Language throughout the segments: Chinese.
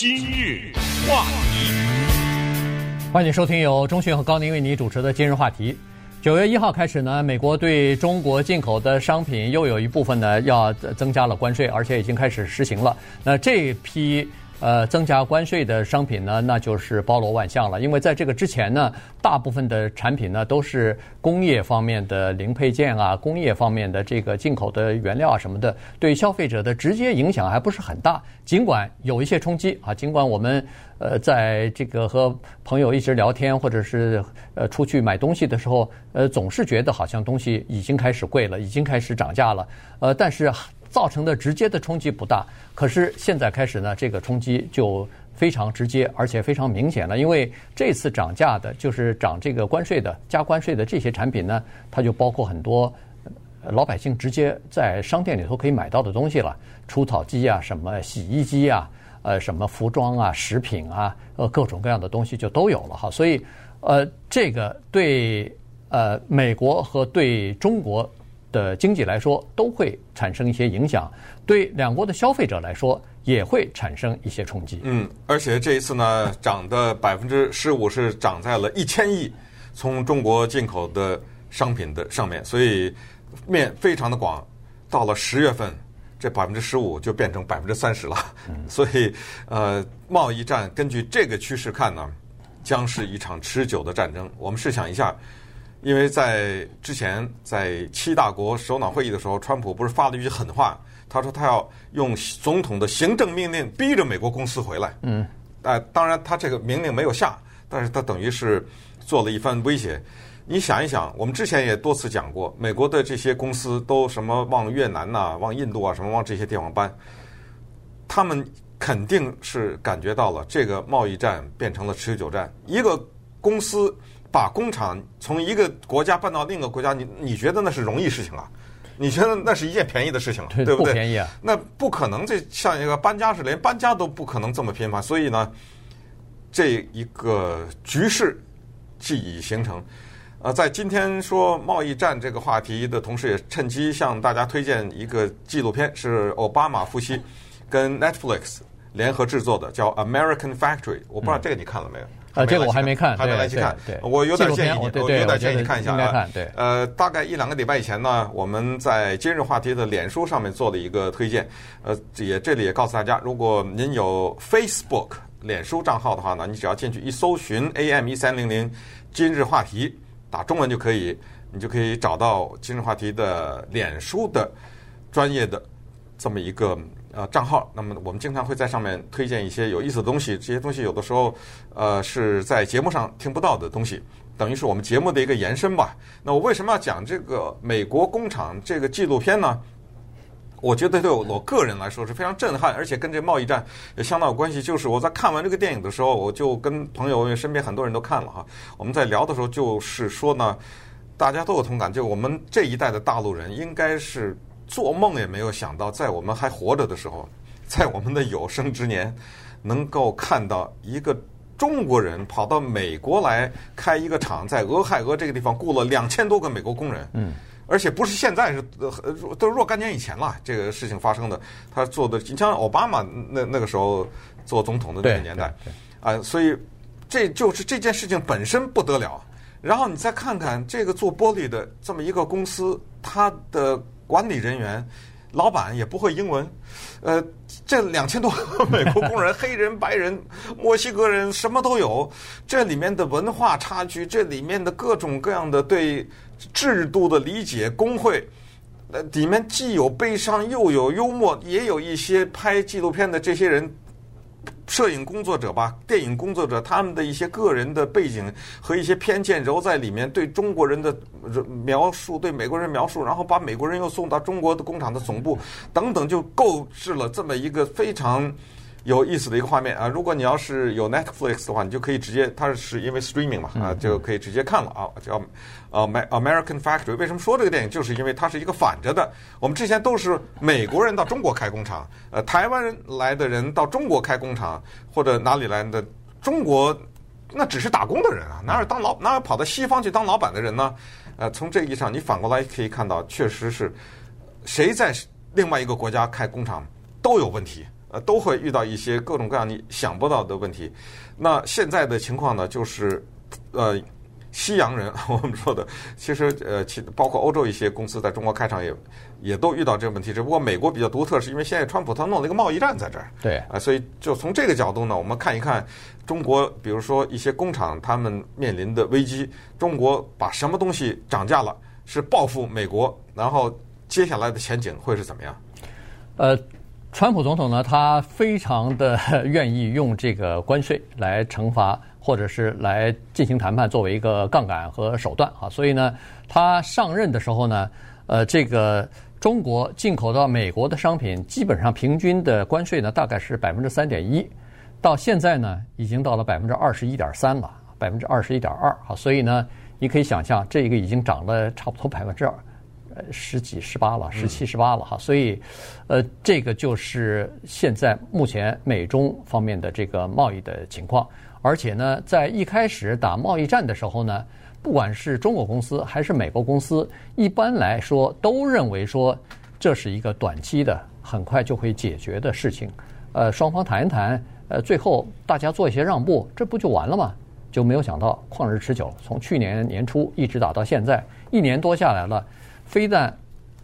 今日话题，欢迎收听由钟讯和高宁为你主持的今日话题。九月一号开始呢，美国对中国进口的商品又有一部分呢要增加了关税，而且已经开始实行了。那这批。呃，增加关税的商品呢，那就是包罗万象了。因为在这个之前呢，大部分的产品呢都是工业方面的零配件啊，工业方面的这个进口的原料啊什么的，对消费者的直接影响还不是很大。尽管有一些冲击啊，尽管我们呃在这个和朋友一直聊天，或者是呃出去买东西的时候，呃总是觉得好像东西已经开始贵了，已经开始涨价了。呃，但是。造成的直接的冲击不大，可是现在开始呢，这个冲击就非常直接，而且非常明显了。因为这次涨价的，就是涨这个关税的、加关税的这些产品呢，它就包括很多老百姓直接在商店里头可以买到的东西了，除草机啊、什么洗衣机啊、呃、什么服装啊、食品啊、呃各种各样的东西就都有了哈。所以，呃，这个对呃美国和对中国。的经济来说都会产生一些影响，对两国的消费者来说也会产生一些冲击。嗯，而且这一次呢，涨的百分之十五是涨在了一千亿从中国进口的商品的上面，所以面非常的广。到了十月份，这百分之十五就变成百分之三十了。嗯，所以呃，贸易战根据这个趋势看呢，将是一场持久的战争。我们试想一下。因为在之前在七大国首脑会议的时候，川普不是发了一句狠话，他说他要用总统的行政命令逼着美国公司回来。嗯，呃，当然他这个命令没有下，但是他等于是做了一番威胁。你想一想，我们之前也多次讲过，美国的这些公司都什么往越南呐、啊、往印度啊什么往这些地方搬，他们肯定是感觉到了这个贸易战变成了持久战，一个公司。把工厂从一个国家搬到另一个国家，你你觉得那是容易事情啊？你觉得那是一件便宜的事情，对，对不对？不便宜啊！那不可能，这像一个搬家似的，连搬家都不可能这么频繁。所以呢，这一个局势既已形成。呃，在今天说贸易战这个话题的同时，也趁机向大家推荐一个纪录片，是奥巴马夫妻跟 Netflix 联合制作的，叫《American Factory》。我不知道这个你看了没有？嗯啊，这个我还没看，还没来去看。对，我有点建议你，我有点建议你看一下啊。对，呃，大概一两个礼拜以前呢，我们在今日话题的脸书上面做了一个推荐。呃，也这里也告诉大家，如果您有 Facebook 脸书账号的话呢，你只要进去一搜寻 AM 一三零零今日话题，打中文就可以，你就可以找到今日话题的脸书的专业的这么一个。呃，账号，那么我们经常会在上面推荐一些有意思的东西，这些东西有的时候，呃，是在节目上听不到的东西，等于是我们节目的一个延伸吧。那我为什么要讲这个美国工厂这个纪录片呢？我觉得对我个人来说是非常震撼，而且跟这贸易战也相当有关系。就是我在看完这个电影的时候，我就跟朋友，因为身边很多人都看了哈，我们在聊的时候就是说呢，大家都有同感，就我们这一代的大陆人应该是。做梦也没有想到，在我们还活着的时候，在我们的有生之年，能够看到一个中国人跑到美国来开一个厂，在俄亥俄这个地方雇了两千多个美国工人。嗯，而且不是现在，是都是若干年以前了，这个事情发生的。他做的，你像奥巴马那那个时候做总统的那个年代，啊，所以这就是这件事情本身不得了。然后你再看看这个做玻璃的这么一个公司，他的。管理人员、老板也不会英文，呃，这两千多个美国工人，黑人、白人、墨西哥人，什么都有。这里面的文化差距，这里面的各种各样的对制度的理解，工会，呃，里面既有悲伤，又有幽默，也有一些拍纪录片的这些人。摄影工作者吧，电影工作者，他们的一些个人的背景和一些偏见揉在里面，对中国人的描述，对美国人描述，然后把美国人又送到中国的工厂的总部，等等，就构置了这么一个非常。有意思的一个画面啊！如果你要是有 Netflix 的话，你就可以直接，它是因为 streaming 嘛啊，就可以直接看了啊。叫呃 American Factory，为什么说这个电影？就是因为它是一个反着的。我们之前都是美国人到中国开工厂，呃，台湾人来的人到中国开工厂，或者哪里来的中国，那只是打工的人啊，哪有当老哪有跑到西方去当老板的人呢？呃，从这个意义上，你反过来可以看到，确实是谁在另外一个国家开工厂都有问题。呃，都会遇到一些各种各样你想不到的问题。那现在的情况呢，就是呃。西洋人，我们说的，其实呃，其包括欧洲一些公司在中国开厂也也都遇到这个问题。只不过美国比较独特，是因为现在川普他弄了一个贸易战在这儿。对啊，所以就从这个角度呢，我们看一看中国，比如说一些工厂他们面临的危机，中国把什么东西涨价了，是报复美国，然后接下来的前景会是怎么样？呃，川普总统呢，他非常的 愿意用这个关税来惩罚。或者是来进行谈判，作为一个杠杆和手段啊，所以呢，他上任的时候呢，呃，这个中国进口到美国的商品，基本上平均的关税呢，大概是百分之三点一，到现在呢，已经到了百分之二十一点三了，百分之二十一点二啊，所以呢，你可以想象，这个已经涨了差不多百分之二十几、十八了，十七、十八了哈，所以，呃，这个就是现在目前美中方面的这个贸易的情况。而且呢，在一开始打贸易战的时候呢，不管是中国公司还是美国公司，一般来说都认为说这是一个短期的、很快就会解决的事情。呃，双方谈一谈，呃，最后大家做一些让步，这不就完了吗？就没有想到旷日持久，从去年年初一直打到现在，一年多下来了，非但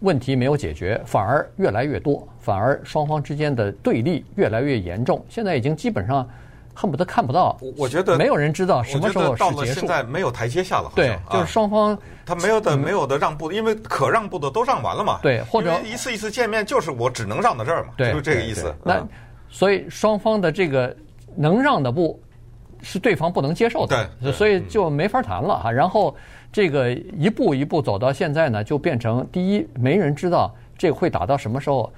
问题没有解决，反而越来越多，反而双方之间的对立越来越严重。现在已经基本上。恨不得看不到，我觉得没有人知道什么时候是结束。到了现在没有台阶下了，对，就是双方他没有的没有的让步，因为可让步的都让完了嘛。对，或者一次一次见面就是我只能让到这儿嘛，就是这个意思。那所以双方的这个能让的步是对方不能接受的，对，所以就没法谈了哈。然后这个一步一步走到现在呢，就变成第一，没人知道这个会打到什么时候。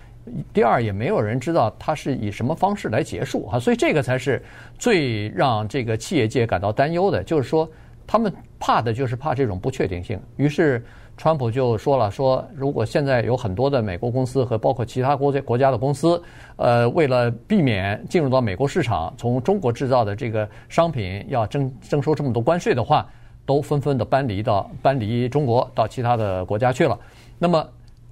第二，也没有人知道它是以什么方式来结束啊，所以这个才是最让这个企业界感到担忧的，就是说他们怕的就是怕这种不确定性。于是，川普就说了，说如果现在有很多的美国公司和包括其他国家国家的公司，呃，为了避免进入到美国市场，从中国制造的这个商品要征征收这么多关税的话，都纷纷的搬离到搬离中国到其他的国家去了。那么。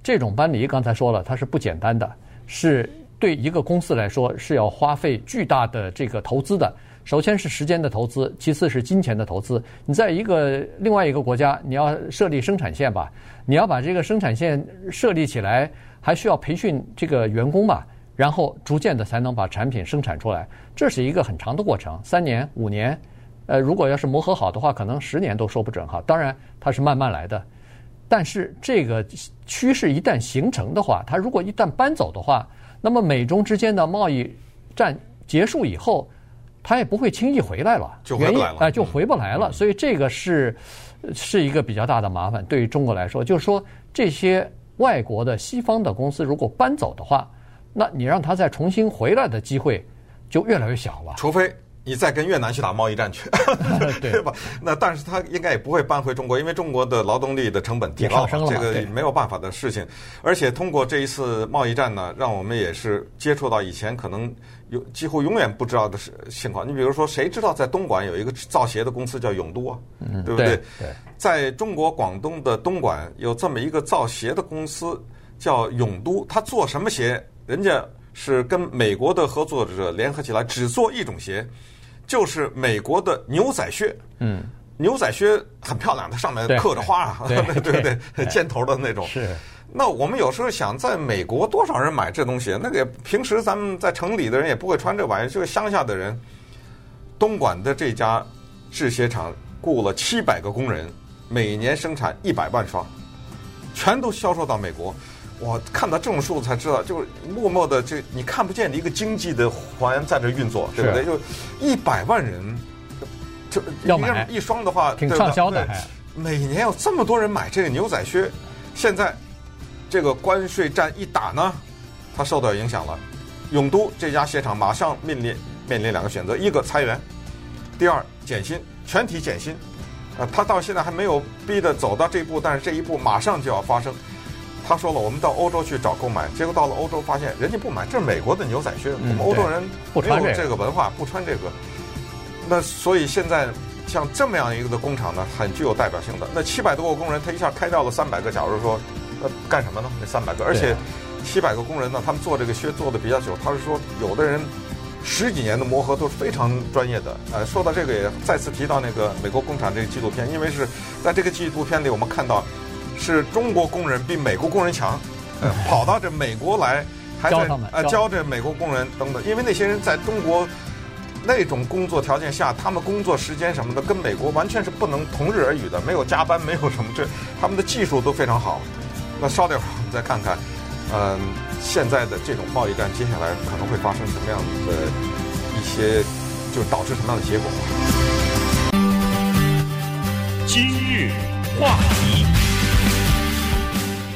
这种搬离，刚才说了，它是不简单的，是对一个公司来说是要花费巨大的这个投资的。首先是时间的投资，其次是金钱的投资。你在一个另外一个国家，你要设立生产线吧，你要把这个生产线设立起来，还需要培训这个员工吧，然后逐渐的才能把产品生产出来，这是一个很长的过程，三年五年，呃，如果要是磨合好的话，可能十年都说不准哈。当然，它是慢慢来的。但是这个趋势一旦形成的话，它如果一旦搬走的话，那么美中之间的贸易战结束以后，它也不会轻易回来了，就回不来了，哎，就回不来了。所以这个是是一个比较大的麻烦，对于中国来说，就是说这些外国的西方的公司如果搬走的话，那你让它再重新回来的机会就越来越小了，除非。你再跟越南去打贸易战去，对吧？那但是他应该也不会搬回中国，因为中国的劳动力的成本提高，这个没有办法的事情。而且通过这一次贸易战呢，让我们也是接触到以前可能有几乎永远不知道的事情况。你比如说，谁知道在东莞有一个造鞋的公司叫永都啊？对不对？对，在中国广东的东莞有这么一个造鞋的公司叫永都，他做什么鞋？人家是跟美国的合作者联合起来，只做一种鞋。就是美国的牛仔靴，嗯，牛仔靴很漂亮，它上面刻着花啊，对 对对，尖头的那种。是。那我们有时候想，在美国多少人买这东西？那个平时咱们在城里的人也不会穿这玩意儿，就是乡下的人。东莞的这家制鞋厂雇了七百个工人，每年生产一百万双，全都销售到美国。我看到这种数才知道，就是默默的，这你看不见的一个经济的环在这运作，对不对？就一百万人，就要买一双的话，挺畅销的。每年有这么多人买这个牛仔靴，现在这个关税战一打呢，它受到影响了。永都这家鞋厂马上面临面临两个选择：一个裁员，第二减薪，全体减薪。啊，他到现在还没有逼得走到这一步，但是这一步马上就要发生。他说了，我们到欧洲去找购买，结果到了欧洲发现人家不买，这是美国的牛仔靴，我们欧洲人没有这个文化，不穿这个。那所以现在像这么样一个的工厂呢，很具有代表性的。那七百多个工人，他一下开掉了三百个，假如说，那干什么呢？那三百个，而且七百个工人呢，他们做这个靴做的比较久。他是说，有的人十几年的磨合都是非常专业的。呃，说到这个也再次提到那个美国工厂这个纪录片，因为是在这个纪录片里，我们看到是中国工人比美国工人强，呃，跑到这美国来，还在呃教这美国工人等等，因为那些人在中国。那种工作条件下，他们工作时间什么的跟美国完全是不能同日而语的，没有加班，没有什么，这他们的技术都非常好。那稍等会儿我们再看看，嗯，现在的这种贸易战接下来可能会发生什么样的一些，就导致什么样的结果。今日话题，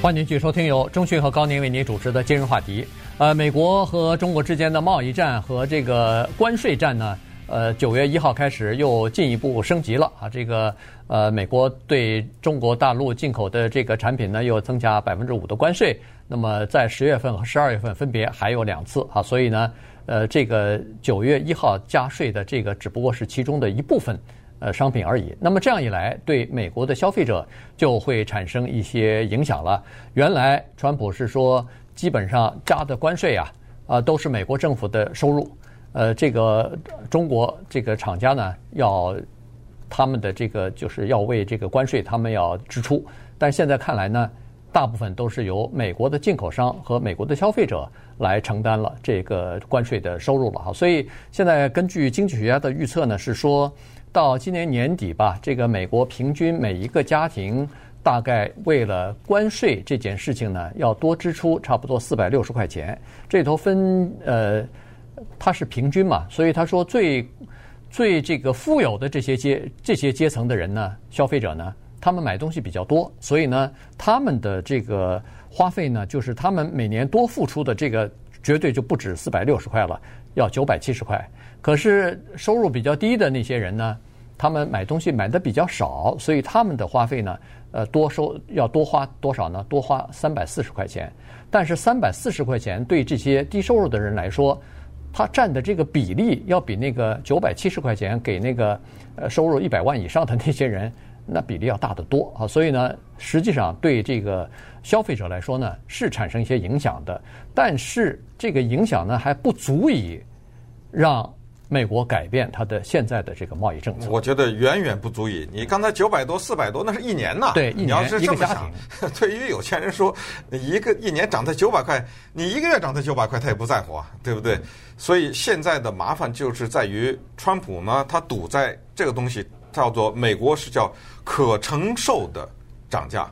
欢迎继续收听由钟迅和高宁为您主持的今日话题。呃，美国和中国之间的贸易战和这个关税战呢，呃，九月一号开始又进一步升级了啊。这个呃，美国对中国大陆进口的这个产品呢，又增加百分之五的关税。那么在十月份和十二月份分别还有两次啊。所以呢，呃，这个九月一号加税的这个只不过是其中的一部分呃商品而已。那么这样一来，对美国的消费者就会产生一些影响了。原来川普是说。基本上加的关税啊，啊都是美国政府的收入，呃，这个中国这个厂家呢，要他们的这个就是要为这个关税他们要支出，但现在看来呢，大部分都是由美国的进口商和美国的消费者来承担了这个关税的收入了哈，所以现在根据经济学家的预测呢，是说到今年年底吧，这个美国平均每一个家庭。大概为了关税这件事情呢，要多支出差不多四百六十块钱。这头分呃，它是平均嘛，所以他说最最这个富有的这些阶这些阶层的人呢，消费者呢，他们买东西比较多，所以呢，他们的这个花费呢，就是他们每年多付出的这个绝对就不止四百六十块了，要九百七十块。可是收入比较低的那些人呢，他们买东西买的比较少，所以他们的花费呢。呃，多收要多花多少呢？多花三百四十块钱。但是三百四十块钱对这些低收入的人来说，他占的这个比例要比那个九百七十块钱给那个呃收入一百万以上的那些人，那比例要大得多啊。所以呢，实际上对这个消费者来说呢，是产生一些影响的。但是这个影响呢，还不足以让。美国改变它的现在的这个贸易政策，我觉得远远不足以。你刚才九百多、四百多，那是一年呐。对，一年你要是这么想，对于有钱人说，一个一年涨它九百块，你一个月涨它九百块，他也不在乎啊，对不对？所以现在的麻烦就是在于，川普呢，他赌在这个东西叫做美国是叫可承受的涨价，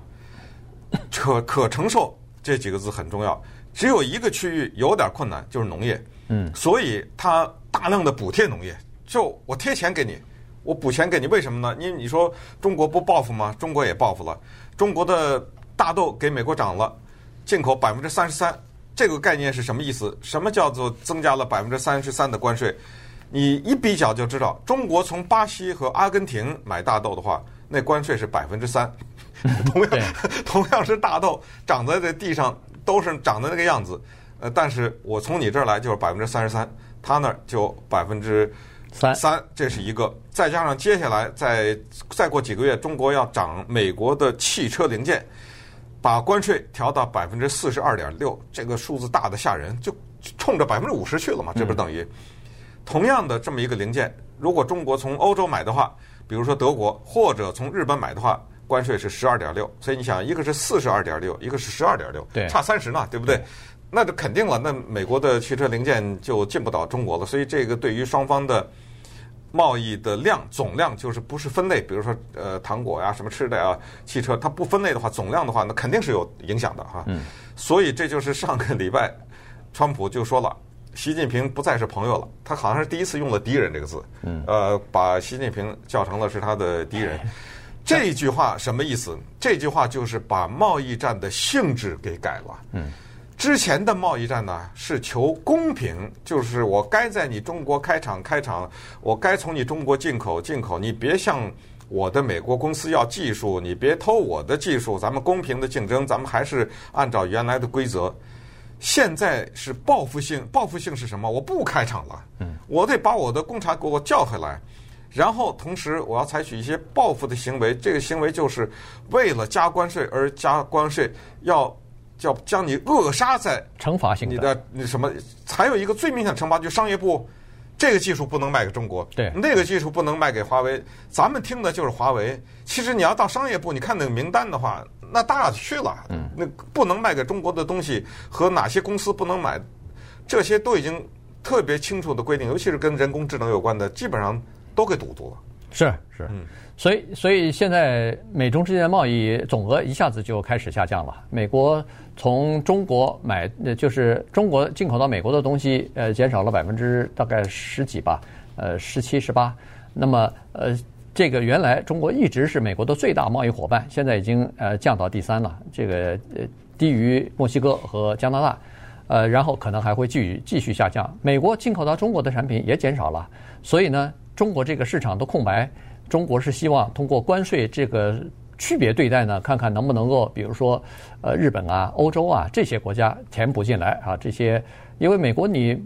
可可承受这几个字很重要。只有一个区域有点困难，就是农业。嗯，所以他。大量的补贴农业，就我贴钱给你，我补钱给你，为什么呢？因为你说中国不报复吗？中国也报复了。中国的大豆给美国涨了，进口百分之三十三，这个概念是什么意思？什么叫做增加了百分之三十三的关税？你一比较就知道，中国从巴西和阿根廷买大豆的话，那关税是百分之三。同样，同样是大豆长在这地上，都是长的那个样子，呃，但是我从你这儿来就是百分之三十三。他那儿就百分之三三，这是一个，再加上接下来再再过几个月，中国要涨美国的汽车零件，把关税调到百分之四十二点六，这个数字大的吓人，就冲着百分之五十去了嘛？这不是等于同样的这么一个零件，如果中国从欧洲买的话，比如说德国或者从日本买的话，关税是十二点六，所以你想，一个是四十二点六，一个是十二点六，差三十呢，对不对？那就肯定了，那美国的汽车零件就进不到中国了，所以这个对于双方的贸易的量总量就是不是分类，比如说呃糖果呀、什么吃的呀、汽车，它不分类的话，总量的话，那肯定是有影响的哈。嗯。所以这就是上个礼拜，川普就说了，习近平不再是朋友了，他好像是第一次用了“敌人”这个字。嗯。呃，把习近平叫成了是他的敌人。这句话什么意思？这句话就是把贸易战的性质给改了。嗯。之前的贸易战呢，是求公平，就是我该在你中国开厂开厂，我该从你中国进口进口，你别向我的美国公司要技术，你别偷我的技术，咱们公平的竞争，咱们还是按照原来的规则。现在是报复性，报复性是什么？我不开厂了，嗯我得把我的工厂给我叫回来，然后同时我要采取一些报复的行为，这个行为就是为了加关税而加关税，要。叫将你扼杀在惩罚性你的那什么？还有一个最明显的惩罚，就是商业部这个技术不能卖给中国，对，那个技术不能卖给华为。咱们听的就是华为。其实你要到商业部，你看那个名单的话，那大去了。嗯，那不能卖给中国的东西和哪些公司不能买，这些都已经特别清楚的规定，尤其是跟人工智能有关的，基本上都给堵住了。是是，嗯。所以，所以现在美中之间的贸易总额一下子就开始下降了。美国从中国买，就是中国进口到美国的东西，呃，减少了百分之大概十几吧，呃，十七、十八。那么，呃，这个原来中国一直是美国的最大贸易伙伴，现在已经呃降到第三了，这个呃低于墨西哥和加拿大，呃，然后可能还会继续继续下降。美国进口到中国的产品也减少了，所以呢，中国这个市场的空白。中国是希望通过关税这个区别对待呢，看看能不能够，比如说，呃，日本啊、欧洲啊这些国家填补进来啊，这些，因为美国你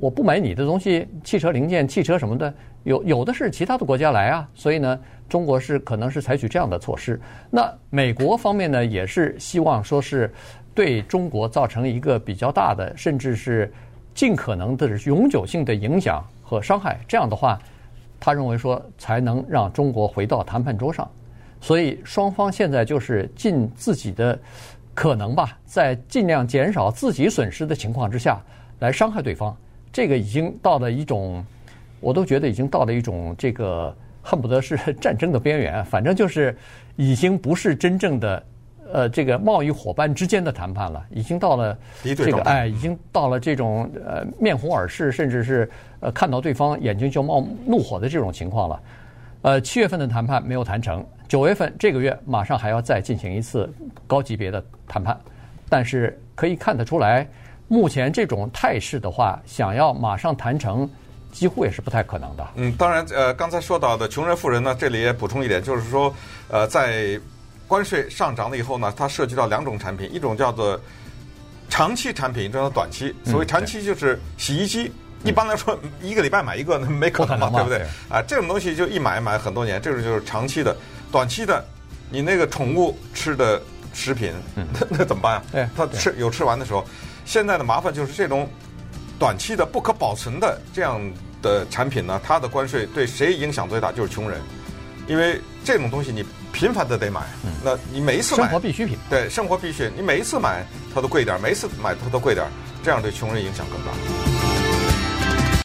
我不买你的东西，汽车零件、汽车什么的，有有的是其他的国家来啊，所以呢，中国是可能是采取这样的措施。那美国方面呢，也是希望说是对中国造成一个比较大的，甚至是尽可能的永久性的影响和伤害。这样的话。他认为说才能让中国回到谈判桌上，所以双方现在就是尽自己的可能吧，在尽量减少自己损失的情况之下来伤害对方。这个已经到了一种，我都觉得已经到了一种这个恨不得是战争的边缘。反正就是已经不是真正的呃这个贸易伙伴之间的谈判了，已经到了这个哎，已经到了这种呃面红耳赤，甚至是。呃，看到对方眼睛就冒怒火的这种情况了。呃，七月份的谈判没有谈成，九月份这个月马上还要再进行一次高级别的谈判。但是可以看得出来，目前这种态势的话，想要马上谈成，几乎也是不太可能的。嗯，当然，呃，刚才说到的穷人富人呢，这里也补充一点，就是说，呃，在关税上涨了以后呢，它涉及到两种产品，一种叫做长期产品，一种叫短期。所谓长期就是洗衣机。一般来说，一个礼拜买一个，那没可能嘛，对不对？啊，这种东西就一买买很多年，这种就是长期的。短期的，你那个宠物吃的食品，那 那怎么办啊？它吃有吃完的时候，现在的麻烦就是这种短期的不可保存的这样的产品呢，它的关税对谁影响最大？就是穷人，因为这种东西你频繁的得买，那你每一次买生活必需品，对生活必需，你每一次买它都贵点，每一次买它都贵点，这样对穷人影响更大。